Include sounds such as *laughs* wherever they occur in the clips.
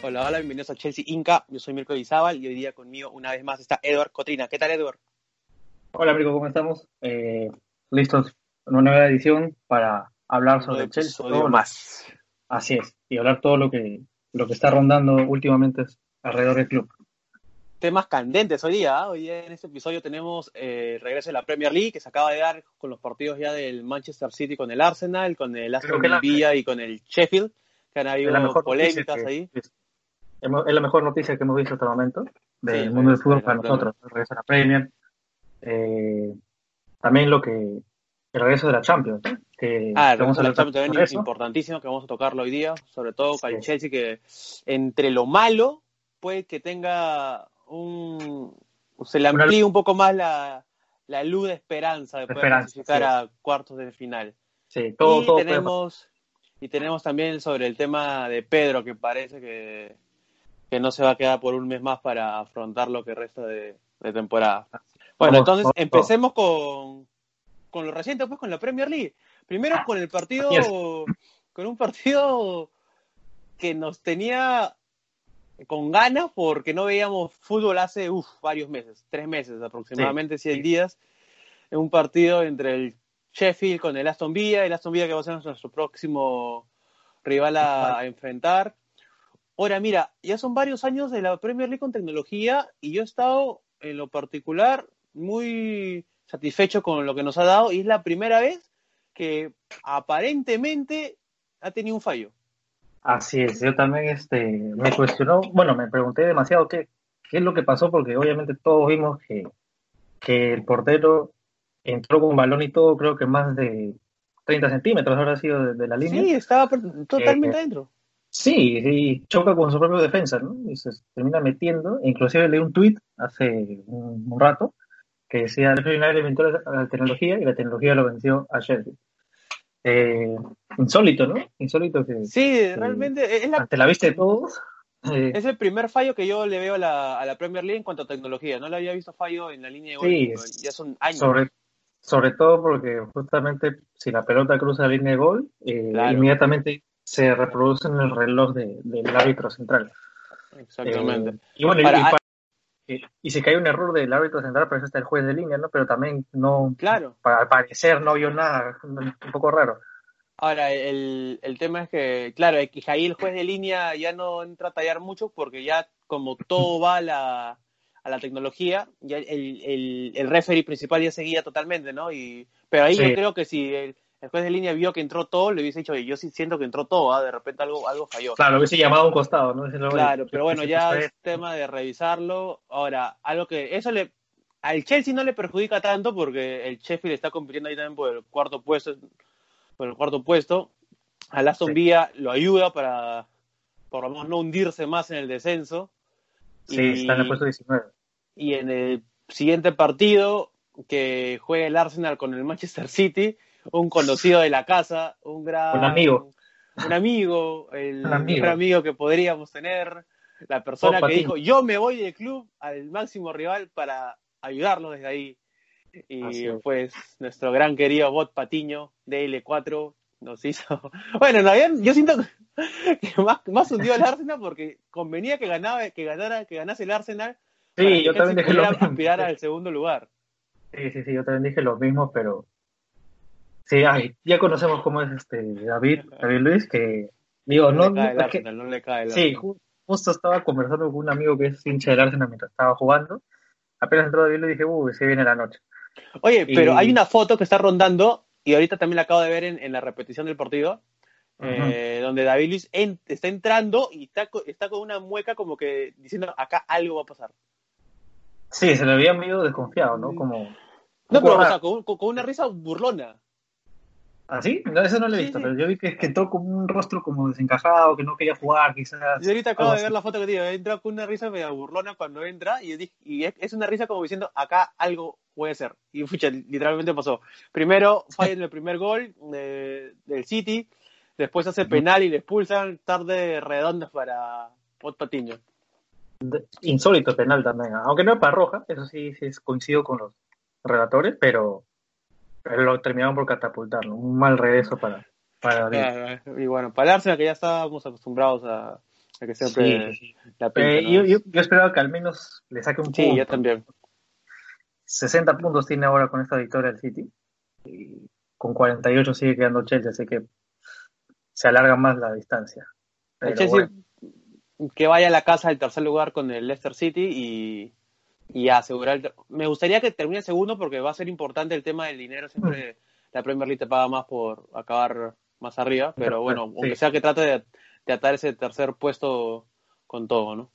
Hola, hola, bienvenidos a Chelsea Inca. Yo soy Mirko Izábal y hoy día conmigo una vez más está Edward Cotrina. ¿Qué tal, Edward? Hola, Mirko, ¿cómo estamos? Eh, listos una nueva edición para hablar sobre el Chelsea. Todo más. Así es, y hablar todo lo que, lo que está rondando últimamente alrededor del club. Temas candentes hoy día. ¿ah? Hoy día en este episodio tenemos eh, el regreso de la Premier League que se acaba de dar con los partidos ya del Manchester City con el Arsenal, con el Aston Villa y con el Sheffield, que han habido polémicas ahí. Es, es la mejor noticia que hemos visto hasta el momento del mundo del fútbol para nosotros. El regreso a la Premier. Eh, también lo que el regreso de la Champions, que ah, el regreso de la Champions también es importantísimo, que vamos a tocarlo hoy día, sobre todo para el Chelsea, que entre lo malo puede que tenga un... se le amplíe un poco más la, la luz de esperanza de poder clasificar a cuartos de final. Sí, todo, y tenemos y tenemos también sobre el tema de Pedro, que parece que, que no se va a quedar por un mes más para afrontar lo que resta de, de temporada. Bueno, entonces empecemos con, con lo reciente, pues con la Premier League. Primero con el partido, con un partido que nos tenía con ganas porque no veíamos fútbol hace varios meses, tres meses aproximadamente, sí, 100 días. En un partido entre el Sheffield con el Aston Villa, el Aston Villa que va a ser nuestro próximo rival a, a enfrentar. Ahora, mira, ya son varios años de la Premier League con tecnología y yo he estado en lo particular muy satisfecho con lo que nos ha dado y es la primera vez que aparentemente ha tenido un fallo. Así es, yo también este, me cuestionó, bueno, me pregunté demasiado qué, qué es lo que pasó, porque obviamente todos vimos que, que el portero entró con balón y todo, creo que más de 30 centímetros habrá sido de, la línea. Sí, estaba totalmente eh, dentro. Sí, sí, choca con su propio defensa, ¿no? Y se termina metiendo. Inclusive leí un tuit hace un, rato que decía, el United inventó la, tecnología y la tecnología lo venció a Sheffield. Eh, insólito, ¿no? Insólito que... Sí, realmente... Es la, ante la vista de todos... Eh, es el primer fallo que yo le veo a la, a la, Premier League en cuanto a tecnología. No le había visto fallo en la línea de gol. Sí, ya son años. Sobre, sobre todo porque justamente si la pelota cruza la línea de gol, eh, inmediatamente se reproduce en el reloj de, del árbitro central. Exactamente. Eh, y bueno, y, y, si cae un error del árbitro central, pues está el juez de línea, ¿no? Pero también no, claro. para, al parecer no vio nada, un poco raro. Ahora, el, el tema es que, claro, que ahí el juez de línea ya no entra a tallar mucho porque ya como todo va a la, a la tecnología, ya el, el, el referee principal ya seguía totalmente, ¿no? Y, pero ahí yo creo que si el, el juez de línea vio que entró todo, le hubiese dicho, oye, yo sí siento que entró todo, ¿ah? de repente algo, algo falló. Claro, lo hubiese llamado a un costado, ¿no? Claro, pero bueno, ya es tema de revisarlo. Ahora, algo que eso le al Chelsea no le perjudica tanto porque el Sheffield está compitiendo ahí también por el cuarto puesto, por el cuarto puesto. Al Aston Villa lo ayuda para por lo menos no hundirse más en el descenso. Sí, está en el puesto 19. Y en el siguiente partido que juega el Arsenal con el Manchester City, un conocido de la casa, un gran... Un amigo. Un amigo, el un amigo. amigo que podríamos tener, la persona que dijo, yo me voy del club al máximo rival para ayudarlo desde ahí. Y pues nuestro gran querido Bot Patiño de L4 nos hizo... *laughs* Bueno, en yo siento *laughs* que más, más hundió el Arsenal porque convenía que ganaba, que ganara, que ganase el Arsenal. Sí, yo también dije lo mismo. aspirar al segundo lugar. Sí, sí, sí, yo también dije lo mismo, pero Sí, ay, ya conocemos cómo es este David, David Luis, que digo, no, le cae el no le cae el Sí, justo estaba conversando con un amigo que es hincha del Arsenal mientras estaba jugando. Apenas entró David Luis dije, uy, se viene la noche. Oye, pero hay una foto que está rondando, y ahorita también la acabo de ver en, en la repetición del partido, eh, donde David Luis está entrando y está, está con una mueca como que diciendo, acá algo va a pasar. Sí, se le había medio desconfiado, ¿no? Como... No, pero o sea, con, con, una risa burlona. ¿Ah, sí? No, eso no lo he visto, pero yo vi que, que entró con un rostro como desencajado, que no quería jugar, quizás. Yo ahorita acabo de ver la foto que digo, entra con una risa medio burlona cuando entra y, y es una risa como diciendo, acá algo puede ser. Y pucha, literalmente pasó. Primero falla en el primer gol de, del City, después hace penal y le expulsan, tarde redondas para Pot Patiño. Insólito penal también, aunque no es para roja, eso sí, sí coincido con los relatores, pero pero lo terminaron por catapultarlo. Un mal regreso para, para Y bueno, para el Arsenal, que ya estábamos acostumbrados a, que siempre sí. la eh, yo, yo, yo, esperaba que al menos le saque un punto. Sí, yo también. 60 puntos tiene ahora con esta victoria el City. Y con 48 sigue quedando Chelsea, así que se alarga más la distancia. el Chelsea que vaya a la casa del tercer lugar con el Leicester City y, y asegurar. Me gustaría que termine segundo porque va a ser importante el tema del dinero. Siempre mm. la Premier League te paga más por acabar más arriba, pero bueno, aunque sea que trate de, de, atar ese tercer puesto con todo, ¿no?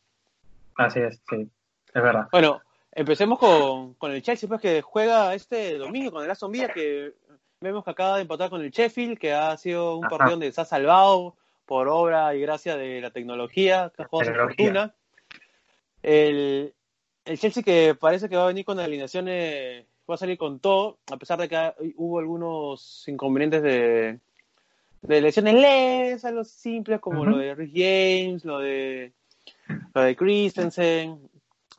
Así es, sí, es verdad. Bueno, empecemos con, con el Chelsea, pues que juega este domingo con el Aston Villa, que vemos que acaba de empatar con el Sheffield, que ha sido un partido donde se ha salvado por obra y gracia de la tecnología, que ha jugado su fortuna. El, el Chelsea que parece que va a venir con alineaciones, va a salir con todo, a pesar de que hubo algunos inconvenientes de, de lesiones leves, algo simples como lo de Rick James, lo de lo de Christensen,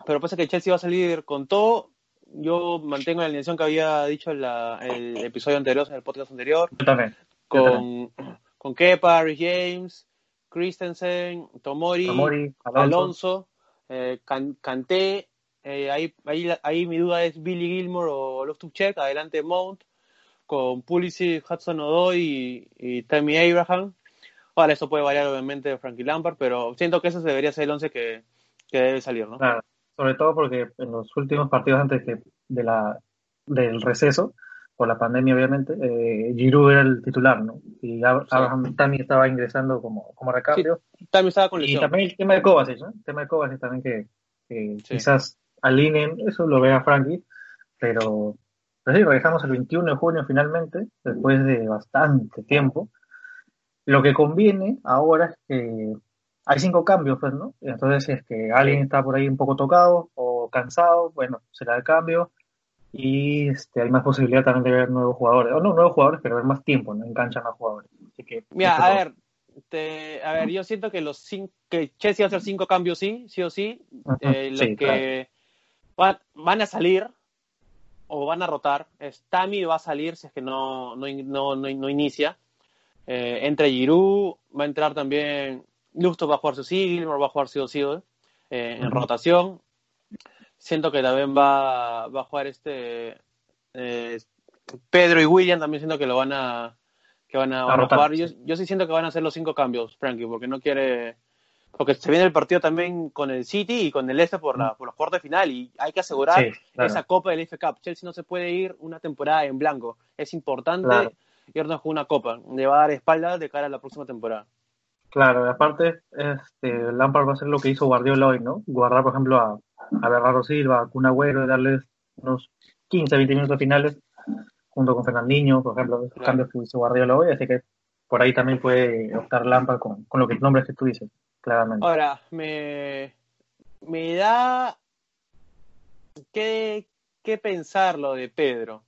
pero parece que el Chelsea va a salir con todo. Yo mantengo la alineación que había dicho en el episodio anterior, en el podcast anterior. también. Con, con Kepa, Rick James, Christensen, Tomori, Alonso, eh, Kanté. Eh, ahí, ahí, ahí mi duda es Billy Gilmore o Loftus-Cheek, adelante Mount con Pulisic, Hudson Odoi y, Tammy Abraham. Ahora, eso puede variar obviamente de Frankie Lampard, pero siento que ese debería ser el 11 que, debe salir, ¿no? Claro, sobre todo porque en los últimos partidos antes de la, del receso, por la pandemia obviamente, eh, Giroud era el titular, ¿no? Y Abraham Tammy estaba ingresando como, como recambio. Sí, Tammy estaba con lesión. Y también el tema de Kovacic, ¿no? El tema de Kovacic también que, quizás alineen, eso lo vea Frankie, pero pero sí, regresamos el 21 de junio finalmente, después de bastante tiempo. Lo que conviene ahora es que hay cinco cambios, pues, ¿no? Entonces, si es que alguien está por ahí un poco tocado o cansado, bueno, será el cambio. Y este, hay más posibilidad también de ver nuevos jugadores. O no nuevos jugadores, pero ver más tiempo, ¿no? En cancha más jugadores. Así que, Mira, a ver, a ver, yo siento que los cinco, que Chelsea va a hacer cinco cambios, sí, sí o sí. Eh, los que van a salir, o van a rotar. Stami va a salir si es que no, no, no, no, inicia. Eh, entre Giroud, va a entrar también Lusto va a jugar su Gilmore va a jugar su eh, en rotación. Siento que también va, va a jugar este eh, Pedro y William también siento que lo van a que van a, rotar. Yo, yo sí siento que van a hacer los cinco cambios, Frankie, porque no quiere porque se viene el partido también con el City y con el Este por, la, por los cuartos de final y hay que asegurar esa copa del FA Cup. Chelsea no se puede ir una temporada en blanco. Es importante claro. irnos con una copa. Le va a dar espalda de cara a la próxima temporada. Claro, aparte, este, Lampard va a hacer lo que hizo Guardiola hoy, ¿no? Guardar, por ejemplo, a, a Bernardo Silva, a Kun Agüero y darles unos 15, 20 minutos finales junto con Fernandinho, por ejemplo, esos cambios que hizo Guardiola hoy, así que por ahí también puede optar Lampard con, con lo que nombres que tú dices. Ahora, me, me da que, pensar lo de Pedro.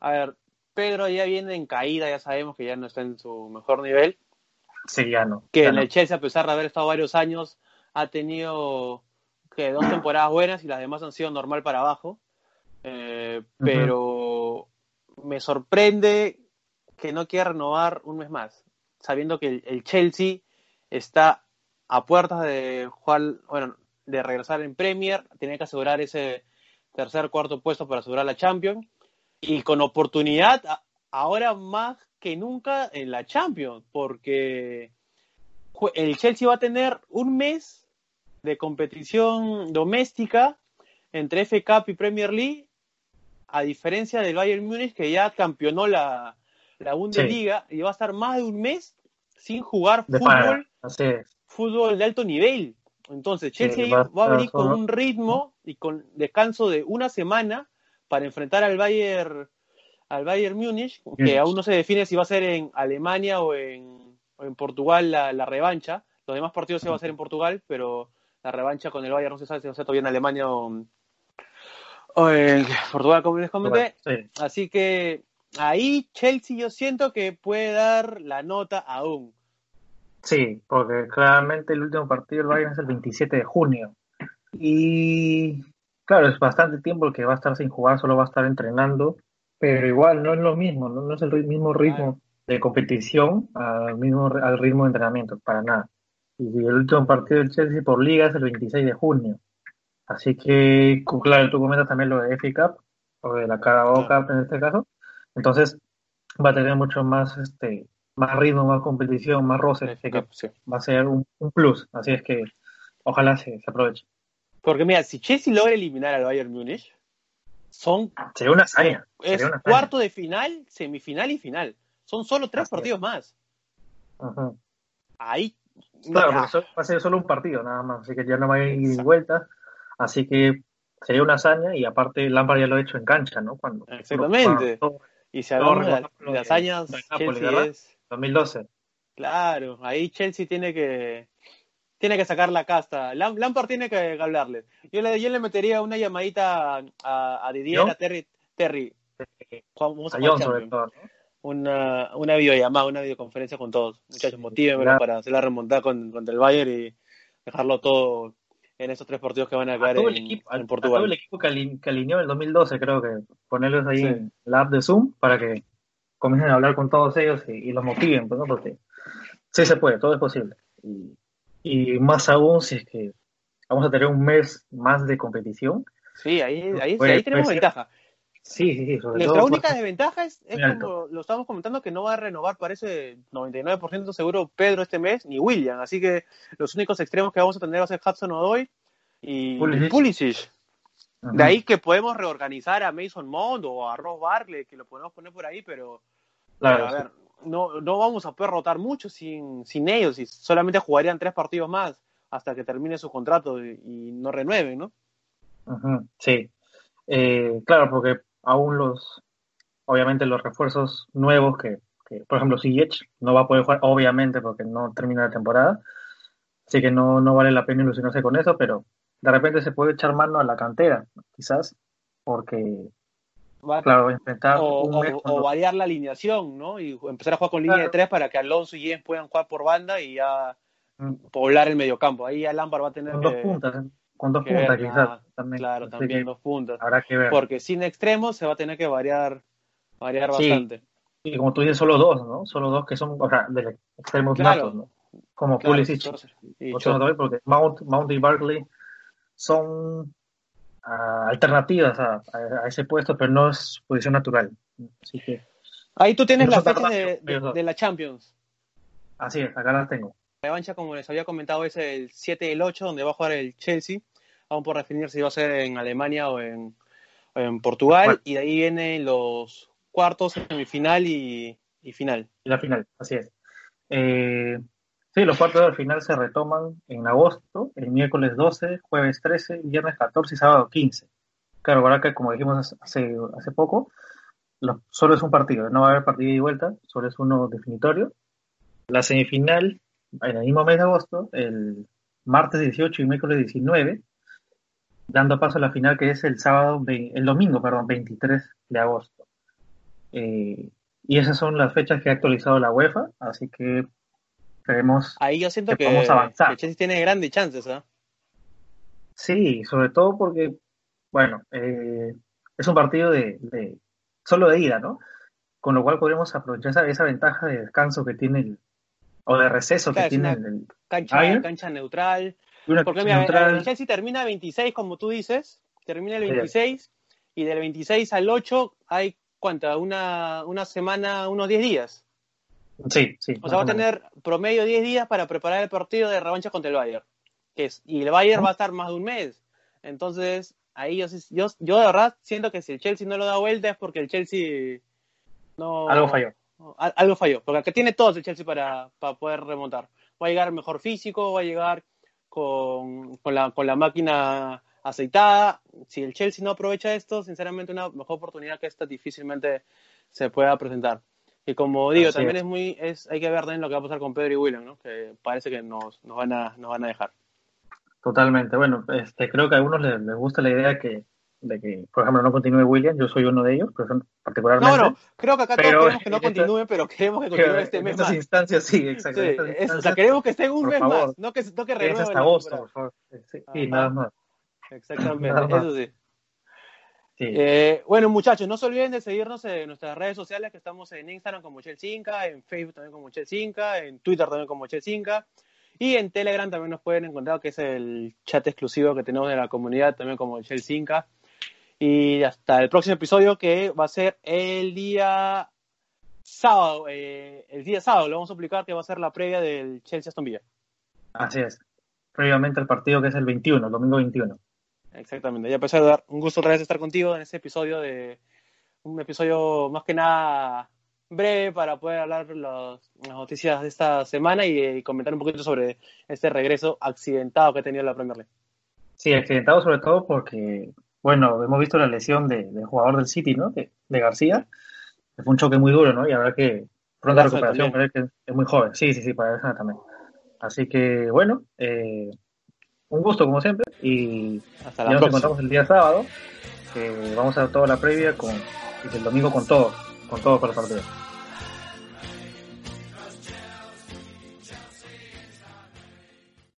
A ver, Pedro ya viene en caída, ya sabemos que ya no está en su mejor nivel. Sí, ya no. Que en el Chelsea, a pesar de haber estado varios años, ha tenido que dos temporadas buenas y las demás han sido normal para abajo. Eh, pero me sorprende que no quiera renovar un mes más, sabiendo que el Chelsea está a puertas de jugar, bueno, de regresar en Premier, tiene que asegurar ese tercer, cuarto puesto para asegurar la Champions. Y con oportunidad ahora más que nunca en la Champions, porque el Chelsea va a tener un mes de competición doméstica entre FA Cup y Premier League, a diferencia del Bayern Múnich que ya campeonó la, la Bundesliga y va a estar más de un mes sin jugar fútbol fútbol de alto nivel. Entonces, Chelsea va, a venir con un ritmo y con descanso de una semana para enfrentar al Bayern al Bayern Múnich, que aún no se define si va a ser en Alemania o en, en Portugal la, revancha. Los demás partidos se va a hacer en Portugal, pero la revancha con el Bayern no se sabe si va a ser todavía en Alemania o, en Portugal, como les comenté. Así que ahí Chelsea yo siento que puede dar la nota aún. Sí, porque claramente el último partido del Bayern es el 27 de junio. Y claro, es bastante tiempo el que va a estar sin jugar, solo va a estar entrenando, pero igual no es lo mismo, no, es el mismo ritmo de competición al mismo al ritmo de entrenamiento, para nada. Y el último partido del Chelsea por liga es el 26 de junio. Así que, claro, tú comentas también lo de FA Cup, o de la Carabao Cup en este caso. Entonces, va a tener mucho más este más ritmo, más competición, más roce. que va a ser un, plus. Así es que ojalá se, aproveche. Porque mira, si Chelsea logra eliminar al Bayern Múnich, son. Sería una hazaña. Es cuarto de final, semifinal y final. Son solo tres partidos más. Ahí. Claro, va a ser solo un partido nada más, así que ya no va a ir vuelta. Así que sería una hazaña y aparte Lampard ya lo ha hecho en cancha, ¿no? Cuando, Exactamente. y se hablamos de, de, hazañas, Chelsea es 2012. Claro, ahí Chelsea tiene que tiene que sacar la casta. Lampard tiene que hablarle. Yo le, yo le metería una llamadita a, a Didier, a Terry. Terry. Vamos a, a una, una videollamada, una videoconferencia con todos. Muchachos, motívenme para hacer la remontada con, contra el Bayern y dejarlo todo en esos tres partidos que van a quedar en, equipo, en, Portugal. todo el equipo que, alineó en el 2012, creo que ponerlos ahí en la app de Zoom para que comiencen a hablar con todos ellos y, los motiven, pues, ¿no? porque sí se puede, todo es posible. Y, más aún si es que vamos a tener un mes más de competición. Sí, ahí, ahí, tenemos ventaja. Sí, sí, sí. Nuestra única desventaja es, como lo estamos comentando, que no va a renovar, parece 99% seguro Pedro este mes, ni William. Así que los únicos extremos que vamos a tener va a ser Hudson Odoy y Pulisic. De ahí que podemos reorganizar a Mason Mount o a Ross Barkley, que lo podemos poner por ahí, pero, a ver, no, no vamos a poder rotar mucho sin, sin ellos y solamente jugarían tres partidos más hasta que termine su contrato y, no renueven, ¿no? Sí, eh, claro, porque aún los, obviamente los refuerzos nuevos que, por ejemplo, Ziyech no va a poder jugar, obviamente, porque no termina la temporada, así que no, no vale la pena ilusionarse con eso, pero de repente se puede echar mano a la cantera, quizás, porque, claro, enfrentar o, variar la alineación, ¿no? Y empezar a jugar con línea de tres para que Alonso y Jens puedan jugar por banda y ya mm. poblar el mediocampo. Ahí Lampard va a tener con dos puntas, ¿eh? con dos puntas quizás. también. Claro, también dos puntas. Habrá que ver. Porque sin extremos se va a tener que variar, variar bastante. Y como tú dices, solo dos, ¿no? Solo dos que son, o sea, de extremos claro. ¿no? Como claro, Pulisic. Y porque Mount, Mount y Barkley son ah, alternativas a, ese puesto, pero no es posición natural. Así que, Ahí tú tienes la fecha de, la Champions. Así es, acá las tengo. La revancha, como les había comentado, es el 7 y el 8, donde va a jugar el Chelsea. Aún por definir si va a ser en Alemania o en, Portugal. Y de ahí vienen los cuartos, semifinal y, y final. Y la final, así es. Eh, Sí, los cuartos de final se retoman en agosto, el miércoles 12, jueves 13, viernes 14 y sábado 15. Claro, ahora que como dijimos hace, hace poco, solo es un partido, no va a haber partido y vuelta, solo es uno definitorio. La semifinal en el mismo mes de agosto, el martes 18 y miércoles 19, dando paso a la final que es el sábado, el domingo, perdón, 23 de agosto. Eh, y esas son las fechas que ha actualizado la UEFA, así que Ahí yo siento que, avanzar. Chelsea tiene grandes chances, ¿ah? Sí, sobre todo porque, bueno, eh, es un partido de, solo de ida, ¿no? Con lo cual podríamos aprovechar esa, ventaja de descanso que tiene el, o de receso que tiene el, cancha, cancha neutral. porque mira, el Chelsea termina 26, como tú dices, termina el 26 y del 26 al 8 hay cuánta, una, una semana, unos 10 días. Sí, sí. O sea, va a tener promedio 10 días para preparar el partido de revancha contra el Bayern. Que es, y el Bayern va a estar más de un mes. Entonces, ahí yo, yo, yo de verdad siento que si el Chelsea no lo da vuelta es porque el Chelsea no... Algo falló. Algo falló, porque acá tiene todo el Chelsea para, para poder remontar. Va a llegar mejor físico, va a llegar con, con, la, con la máquina aceitada. Si el Chelsea no aprovecha esto, sinceramente una mejor oportunidad que esta difícilmente se pueda presentar. Y como digo, también es. muy, es, hay que ver también lo que va a pasar con Pedro y William, ¿no? Que parece que nos, nos, van, a, nos van a dejar. Totalmente. Bueno, este, creo que a algunos les, gusta la idea que, de que, por ejemplo, no continúe William. Yo soy uno de ellos, particularmente. No, no, creo que acá todos queremos que no continúe, pero queremos que continúe este mes en estas instancias, sí, exacto. o sea, queremos que esté un mes más, no que, no que renueve. hasta agosto, por favor. Sí, nada más. Exactamente, *laughs* eso sí. Eh, bueno, muchachos, no se olviden de seguirnos en nuestras redes sociales, que estamos en Instagram como Chel5, en Facebook también como Chel5, en Twitter también como Chel5. Y en Telegram también nos pueden encontrar, que es el chat exclusivo que tenemos de la comunidad, también como 5. Y hasta el próximo episodio, que va a ser el día sábado. Eh, el día sábado lo vamos a publicar, que va a ser la previa del Chelsea Aston Villa. Así es. Previamente el partido que es el 21, el domingo 21. Exactamente. Ya empecé a dar un gusto otra vez estar contigo en este episodio de un episodio más que nada breve para poder hablar las noticias de esta semana y, comentar un poquito sobre este regreso accidentado que ha tenido la Premier League. Sí, accidentado sobre todo porque, bueno, hemos visto la lesión del jugador del City, ¿no? De, García. Fue un choque muy duro, ¿no? Y habrá que pronta recuperación, pero que es muy joven. Sí, sí, sí, para eso también. Así que, bueno, eh, un gusto como siempre y Hasta la ya nos encontramos el día sábado. que vamos a toda la previa con, y el domingo con todo, con todo para el partido.